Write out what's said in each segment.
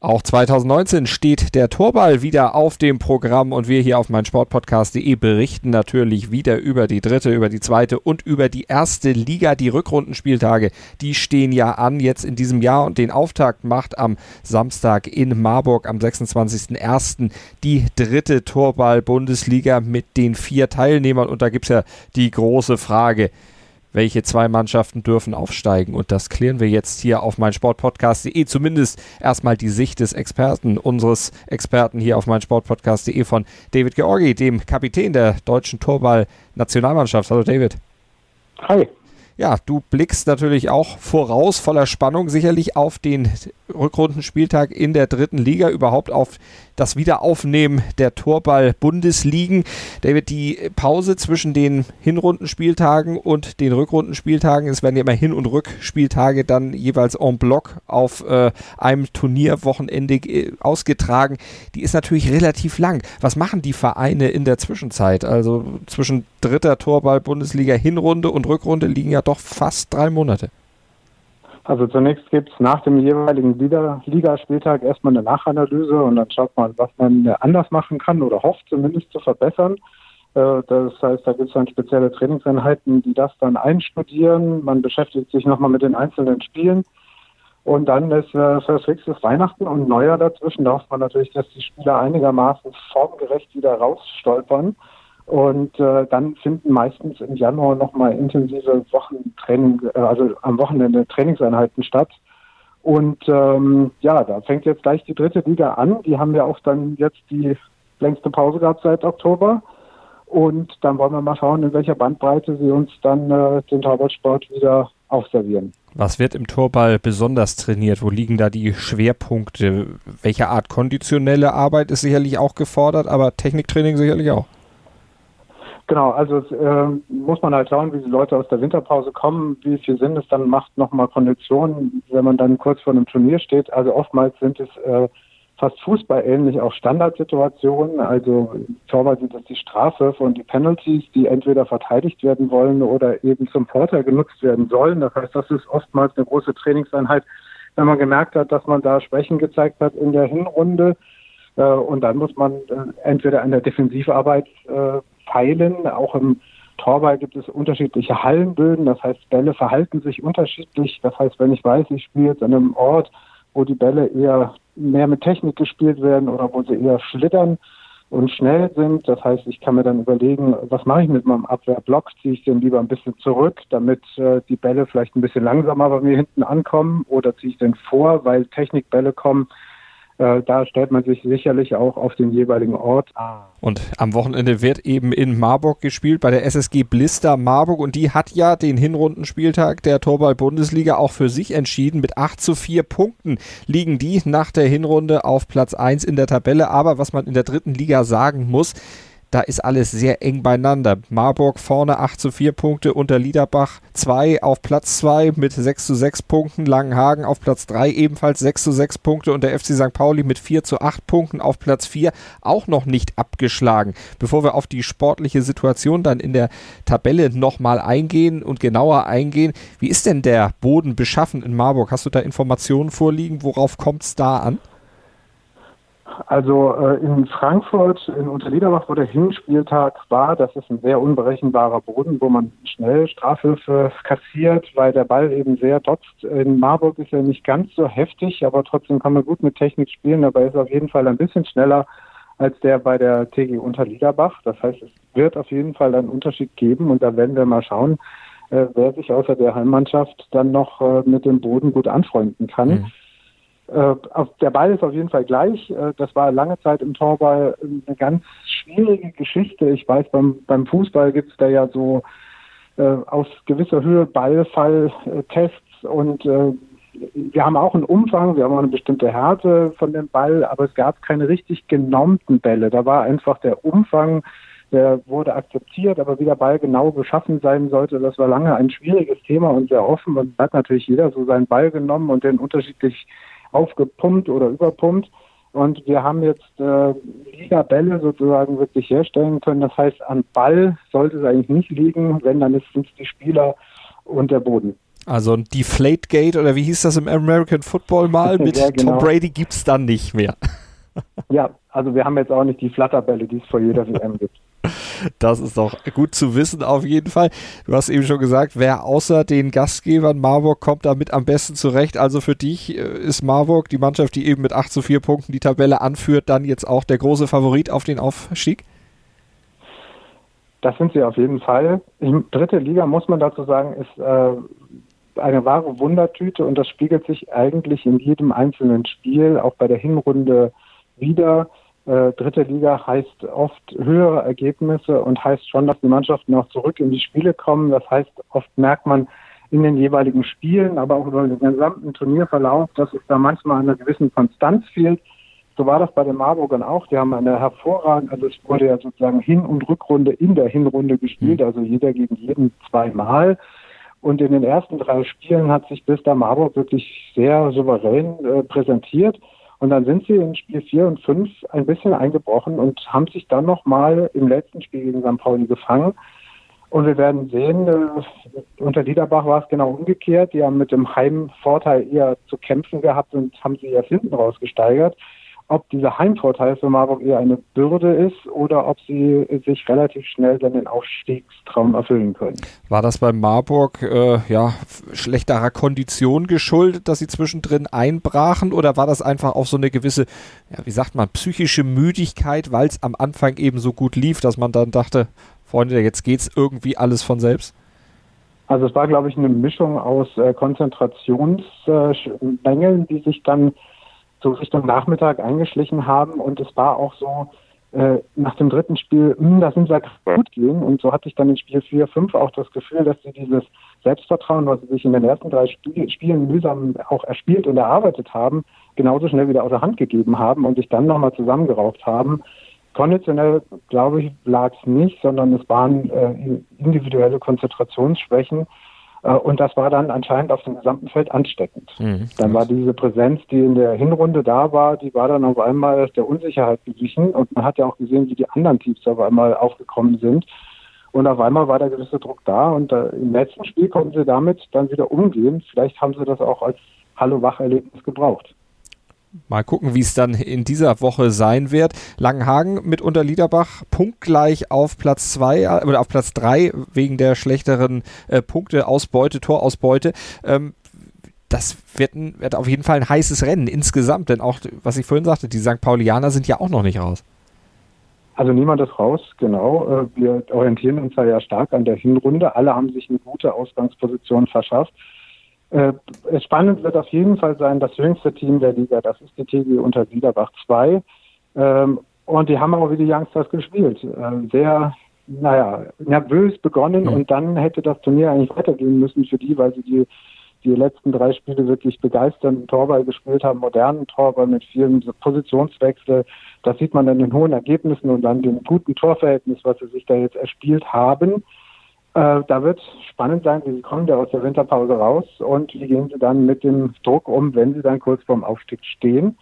Auch 2019 steht der Torball wieder auf dem Programm und wir hier auf meinsportpodcast.de berichten natürlich wieder über die dritte, über die zweite und über die erste Liga. Die Rückrundenspieltage, die stehen ja an jetzt in diesem Jahr und den Auftakt macht am Samstag in Marburg am 26.01. die dritte Torball-Bundesliga mit den vier Teilnehmern und da gibt es ja die große Frage, welche zwei Mannschaften dürfen aufsteigen. Und das klären wir jetzt hier auf meinsportpodcast.de. Zumindest erstmal die Sicht des Experten, unseres Experten hier auf meinsportpodcast.de von David Georgi, dem Kapitän der deutschen Torball-Nationalmannschaft. Hallo David. Hi. Ja, du blickst natürlich auch voraus, voller Spannung sicherlich auf den Rückrundenspieltag in der dritten Liga, überhaupt auf das Wiederaufnehmen der Torball-Bundesligen. David, die Pause zwischen den Hinrundenspieltagen und den Rückrundenspieltagen, es werden ja immer Hin- und Rückspieltage dann jeweils en bloc auf äh, einem Turnierwochenende äh, ausgetragen, die ist natürlich relativ lang. Was machen die Vereine in der Zwischenzeit? Also zwischen dritter Torball-Bundesliga Hinrunde und Rückrunde liegen ja doch fast drei Monate. Also zunächst gibt es nach dem jeweiligen Ligaspieltag erstmal eine Nachanalyse und dann schaut man, was man anders machen kann oder hofft zumindest zu verbessern. Äh, das heißt, da gibt es dann spezielle Trainingseinheiten, die das dann einstudieren. Man beschäftigt sich nochmal mit den einzelnen Spielen. Und dann ist äh, ist Weihnachten und Neujahr dazwischen. Da hofft man natürlich, dass die Spieler einigermaßen formgerecht wieder rausstolpern. Und äh, dann finden meistens im Januar nochmal intensive Wochentraining, äh, also am Wochenende Trainingseinheiten statt. Und ähm, ja, da fängt jetzt gleich die dritte Liga an. Die haben ja auch dann jetzt die längste Pause gehabt seit Oktober. Und dann wollen wir mal schauen, in welcher Bandbreite sie uns dann äh, den Torwartsport wieder aufservieren. Was wird im Torball besonders trainiert? Wo liegen da die Schwerpunkte? Welche Art konditionelle Arbeit ist sicherlich auch gefordert, aber Techniktraining sicherlich auch? Genau, also äh, muss man halt schauen, wie die Leute aus der Winterpause kommen, wie viel Sinn es dann macht, nochmal Konditionen, wenn man dann kurz vor einem Turnier steht. Also oftmals sind es äh, fast fußballähnlich auch Standardsituationen. Also Torwart sind das die Strafwürfe und die Penalties, die entweder verteidigt werden wollen oder eben zum Vorteil genutzt werden sollen. Das heißt, das ist oftmals eine große Trainingseinheit, wenn man gemerkt hat, dass man da Schwächen gezeigt hat in der Hinrunde. Äh, und dann muss man äh, entweder an der Defensivarbeit äh, feilen. Auch im Torball gibt es unterschiedliche Hallenböden. Das heißt, Bälle verhalten sich unterschiedlich. Das heißt, wenn ich weiß, ich spiele jetzt an einem Ort, wo die Bälle eher mehr mit Technik gespielt werden oder wo sie eher schlittern und schnell sind. Das heißt, ich kann mir dann überlegen, was mache ich mit meinem Abwehrblock? Ziehe ich den lieber ein bisschen zurück, damit äh, die Bälle vielleicht ein bisschen langsamer bei mir hinten ankommen oder ziehe ich den vor, weil Technikbälle kommen, äh, da stellt man sich sicherlich auch auf den jeweiligen Ort. Und am Wochenende wird eben in Marburg gespielt bei der SSG Blister Marburg und die hat ja den Hinrundenspieltag der Torball-Bundesliga auch für sich entschieden. Mit 8 zu 4 Punkten liegen die nach der Hinrunde auf Platz 1 in der Tabelle. Aber was man in der dritten Liga sagen muss, da ist alles sehr eng beieinander. Marburg vorne 8 zu 4 Punkte, unter Liederbach 2 auf Platz 2 mit 6 zu 6 Punkten, Langenhagen auf Platz 3 ebenfalls 6 zu 6 Punkte und der FC St. Pauli mit 4 zu 8 Punkten auf Platz 4 auch noch nicht abgeschlagen. Bevor wir auf die sportliche Situation dann in der Tabelle nochmal eingehen und genauer eingehen, wie ist denn der Boden beschaffen in Marburg? Hast du da Informationen vorliegen? Worauf kommt es da an? Also äh, in Frankfurt, in Unterliederbach, wo der Hinspieltag war, das ist ein sehr unberechenbarer Boden, wo man schnell Strafhilfe kassiert, weil der Ball eben sehr dotzt. In Marburg ist er nicht ganz so heftig, aber trotzdem kann man gut mit Technik spielen, er ist auf jeden Fall ein bisschen schneller als der bei der TG Unterliederbach. Das heißt, es wird auf jeden Fall einen Unterschied geben und da werden wir mal schauen, äh, wer sich außer der Heimmannschaft dann noch äh, mit dem Boden gut anfreunden kann. Mhm. Äh, der Ball ist auf jeden Fall gleich. Äh, das war lange Zeit im Torball eine ganz schwierige Geschichte. Ich weiß, beim, beim Fußball gibt es da ja so äh, aus gewisser Höhe Ballfalltests und äh, wir haben auch einen Umfang, wir haben auch eine bestimmte Härte von dem Ball, aber es gab keine richtig genormten Bälle. Da war einfach der Umfang, der wurde akzeptiert, aber wie der Ball genau beschaffen sein sollte, das war lange ein schwieriges Thema und sehr offen. Und hat natürlich jeder so seinen Ball genommen und den unterschiedlich aufgepumpt oder überpumpt. Und wir haben jetzt äh, Liga-Bälle sozusagen wirklich herstellen können. Das heißt, an Ball sollte es eigentlich nicht liegen, wenn dann ist es die Spieler und der Boden. Also ein Deflategate oder wie hieß das im American Football mal mit ja, genau. Tom Brady gibt es dann nicht mehr. ja, also wir haben jetzt auch nicht die Flatterbälle, die es vor jeder WM gibt. Das ist doch gut zu wissen, auf jeden Fall. Du hast eben schon gesagt, wer außer den Gastgebern Marburg kommt damit am besten zurecht. Also für dich äh, ist Marburg, die Mannschaft, die eben mit 8 zu 4 Punkten die Tabelle anführt, dann jetzt auch der große Favorit auf den Aufstieg? Das sind sie auf jeden Fall. Die dritte Liga, muss man dazu sagen, ist äh, eine wahre Wundertüte und das spiegelt sich eigentlich in jedem einzelnen Spiel, auch bei der Hinrunde wieder. Äh, dritte Liga heißt oft höhere Ergebnisse und heißt schon, dass die Mannschaften auch zurück in die Spiele kommen. Das heißt, oft merkt man in den jeweiligen Spielen, aber auch über den gesamten Turnierverlauf, dass es da manchmal eine gewisse Konstanz fehlt. So war das bei den Marburgern auch. Die haben eine hervorragende, also es wurde ja sozusagen Hin- und Rückrunde in der Hinrunde gespielt, also jeder gegen jeden zweimal. Und in den ersten drei Spielen hat sich Bista Marburg wirklich sehr souverän äh, präsentiert. Und dann sind sie in Spiel 4 und 5 ein bisschen eingebrochen und haben sich dann nochmal im letzten Spiel gegen St. Pauli gefangen. Und wir werden sehen, äh, unter Liederbach war es genau umgekehrt. Die haben mit dem Heimvorteil eher zu kämpfen gehabt und haben sie erst hinten rausgesteigert ob dieser Heimvorteil für Marburg eher eine Bürde ist oder ob sie sich relativ schnell dann den Aufstiegstraum erfüllen können. War das bei Marburg äh, ja schlechterer Kondition geschuldet, dass sie zwischendrin einbrachen oder war das einfach auch so eine gewisse, ja, wie sagt man, psychische Müdigkeit, weil es am Anfang eben so gut lief, dass man dann dachte, Freunde, jetzt geht's irgendwie alles von selbst? Also es war, glaube ich, eine Mischung aus äh, Konzentrationsmängeln, äh, die sich dann so Richtung Nachmittag eingeschlichen haben. Und es war auch so, äh, nach dem dritten Spiel, mh, hm, da sind wir gut gehen. Und so hatte ich dann in Spiel 4, 5 auch das Gefühl, dass sie dieses Selbstvertrauen, was sie sich in den ersten drei Spiel, Spielen mühsam auch erspielt und erarbeitet haben, genauso schnell wieder aus der Hand gegeben haben und sich dann nochmal zusammengerauft haben. Konditionell, glaube ich, lag es nicht, sondern es waren äh, individuelle Konzentrationsschwächen, und das war dann anscheinend auf dem gesamten Feld ansteckend. Mhm. Dann war diese Präsenz, die in der Hinrunde da war, die war dann auf einmal der Unsicherheit gewichen. Und man hat ja auch gesehen, wie die anderen Teams auf einmal aufgekommen sind. Und auf einmal war der gewisse Druck da. Und äh, im letzten Spiel konnten sie damit dann wieder umgehen. Vielleicht haben sie das auch als Hallo-Wach-Erlebnis gebraucht. Mal gucken, wie es dann in dieser Woche sein wird. Langenhagen mit Unterliederbach punktgleich auf Platz 2 äh, oder auf Platz 3 wegen der schlechteren äh, Punkteausbeute, Torausbeute. Ähm, das wird, ein, wird auf jeden Fall ein heißes Rennen insgesamt, denn auch, was ich vorhin sagte, die St. Paulianer sind ja auch noch nicht raus. Also niemand ist raus, genau. Äh, wir orientieren uns ja stark an der Hinrunde. Alle haben sich eine gute Ausgangsposition verschafft. Äh, spannend wird auf jeden Fall sein, das jüngste Team der Liga, das ist die TG unter Liederbach 2. Ähm, und die haben auch wie die Youngsters gespielt. Äh, sehr, naja, nervös begonnen ja. und dann hätte das Turnier eigentlich weitergehen müssen für die, weil sie die, die letzten drei Spiele wirklich begeisternden Torball gespielt haben, modernen Torball mit vielen Positionswechsel. Das sieht man dann in hohen Ergebnissen und dann dem guten Torverhältnis, was sie sich da jetzt erspielt haben. Äh, da wird spannend sein, wie sie kommen da aus der Winterpause raus und wie gehen sie dann mit dem Druck um, wenn sie dann kurz vorm Aufstieg stehen.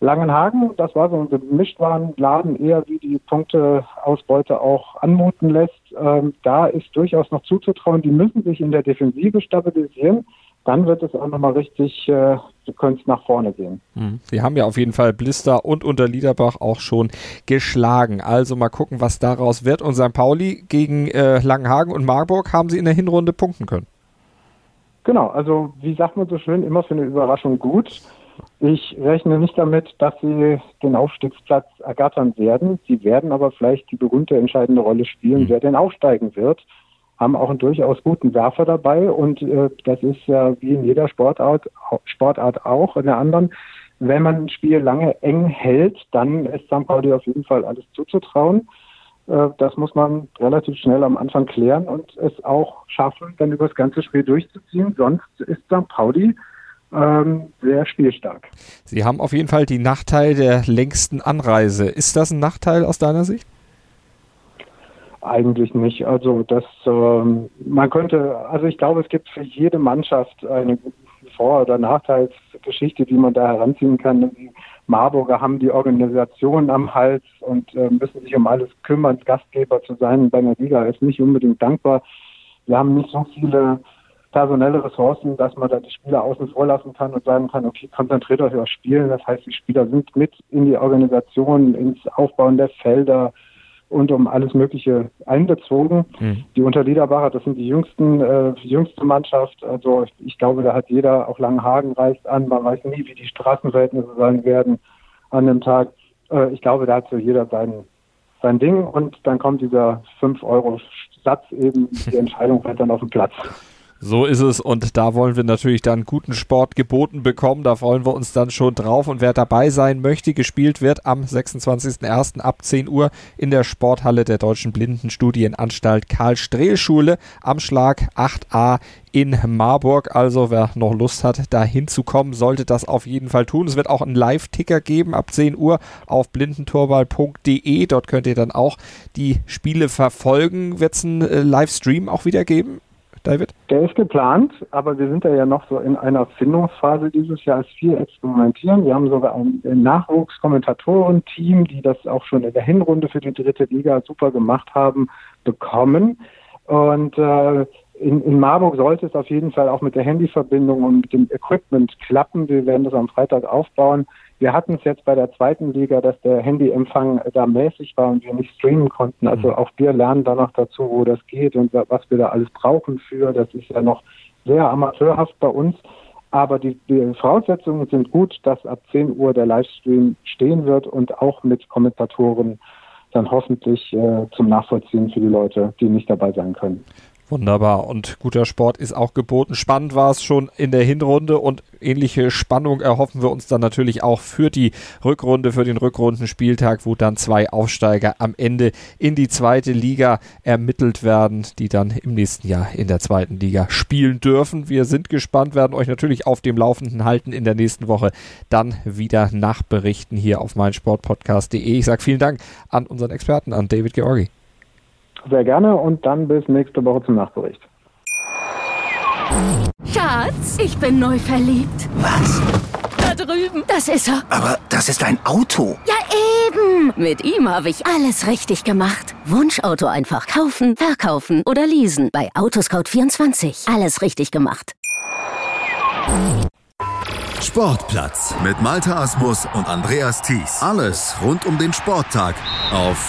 Langenhagen, das war so ein Gemischtwarenladen, eher wie die Punkteausbeute auch anmuten lässt. Ähm, da ist durchaus noch zuzutrauen. Die müssen sich in der Defensive stabilisieren dann wird es auch nochmal richtig, äh, du könntest nach vorne gehen. Mhm. Sie haben ja auf jeden Fall Blister und Unterliederbach auch schon geschlagen. Also mal gucken, was daraus wird. Und St. Pauli gegen äh, Langenhagen und Marburg haben sie in der Hinrunde punkten können. Genau, also wie sagt man so schön, immer für eine Überraschung gut. Ich rechne nicht damit, dass sie den Aufstiegsplatz ergattern werden. Sie werden aber vielleicht die berühmte entscheidende Rolle spielen, mhm. wer denn aufsteigen wird haben auch einen durchaus guten Werfer dabei und äh, das ist ja wie in jeder Sportart, Sportart auch, in der anderen. Wenn man ein Spiel lange eng hält, dann ist St. Pauli auf jeden Fall alles zuzutrauen. Äh, das muss man relativ schnell am Anfang klären und es auch schaffen, dann über das ganze Spiel durchzuziehen. Sonst ist St. Pauli ähm, sehr spielstark. Sie haben auf jeden Fall die Nachteil der längsten Anreise. Ist das ein Nachteil aus deiner Sicht? Eigentlich nicht. Also das, ähm, man könnte, also ich glaube, es gibt für jede Mannschaft eine Vor- oder Nachteilsgeschichte, die man da heranziehen kann. Marburger haben die Organisation am Hals und äh, müssen sich um alles kümmern. Gastgeber zu sein bei einer Liga ist nicht unbedingt dankbar. Wir haben nicht so viele personelle Ressourcen, dass man da die Spieler außen vor lassen kann und sagen kann, okay, konzentriert euch auf Spielen. Das heißt, die Spieler sind mit in die Organisation, ins Aufbauen der Felder und um alles Mögliche einbezogen. Mhm. Die Unterliederbacher, das sind die jüngsten, äh, jüngste Mannschaft. Also ich, ich glaube, da hat jeder, auch Langenhagen reist an. Man weiß nie, wie die Straßenverhältnisse sein werden an dem Tag. Äh, ich glaube, da hat so jeder sein, sein Ding und dann kommt dieser 5-Euro-Satz eben, die Entscheidung fällt dann auf den Platz. So ist es und da wollen wir natürlich dann guten Sport geboten bekommen. Da freuen wir uns dann schon drauf und wer dabei sein möchte, gespielt wird am 26.01. ab 10 Uhr in der Sporthalle der Deutschen Blindenstudienanstalt Karl-Strehl-Schule am Schlag 8a in Marburg. Also wer noch Lust hat, da hinzukommen, sollte das auf jeden Fall tun. Es wird auch einen Live-Ticker geben ab 10 Uhr auf blindentorball.de. Dort könnt ihr dann auch die Spiele verfolgen. Wird es einen äh, Livestream auch wieder geben? David? Der ist geplant, aber wir sind ja noch so in einer Findungsphase dieses Jahr, als viel experimentieren. Wir haben sogar ein Nachwuchskommentatoren-Team, die das auch schon in der Hinrunde für die dritte Liga super gemacht haben, bekommen. Und äh, in, in Marburg sollte es auf jeden Fall auch mit der Handyverbindung und mit dem Equipment klappen. Wir werden das am Freitag aufbauen. Wir hatten es jetzt bei der zweiten Liga, dass der Handyempfang da mäßig war und wir nicht streamen konnten. Also mhm. auch wir lernen da noch dazu, wo das geht und was wir da alles brauchen für. Das ist ja noch sehr amateurhaft bei uns. Aber die, die Voraussetzungen sind gut, dass ab 10 Uhr der Livestream stehen wird und auch mit Kommentatoren dann hoffentlich äh, zum Nachvollziehen für die Leute, die nicht dabei sein können. Wunderbar. Und guter Sport ist auch geboten. Spannend war es schon in der Hinrunde und ähnliche Spannung erhoffen wir uns dann natürlich auch für die Rückrunde, für den Rückrundenspieltag, wo dann zwei Aufsteiger am Ende in die zweite Liga ermittelt werden, die dann im nächsten Jahr in der zweiten Liga spielen dürfen. Wir sind gespannt, werden euch natürlich auf dem Laufenden halten in der nächsten Woche, dann wieder nachberichten hier auf meinsportpodcast.de. Ich sage vielen Dank an unseren Experten, an David Georgi. Sehr gerne und dann bis nächste Woche zum Nachbericht. Schatz, ich bin neu verliebt. Was? Da drüben. Das ist er. Aber das ist ein Auto. Ja, eben. Mit ihm habe ich alles richtig gemacht. Wunschauto einfach kaufen, verkaufen oder leasen. Bei Autoscout24. Alles richtig gemacht. Sportplatz mit Malta Asmus und Andreas Thies. Alles rund um den Sporttag auf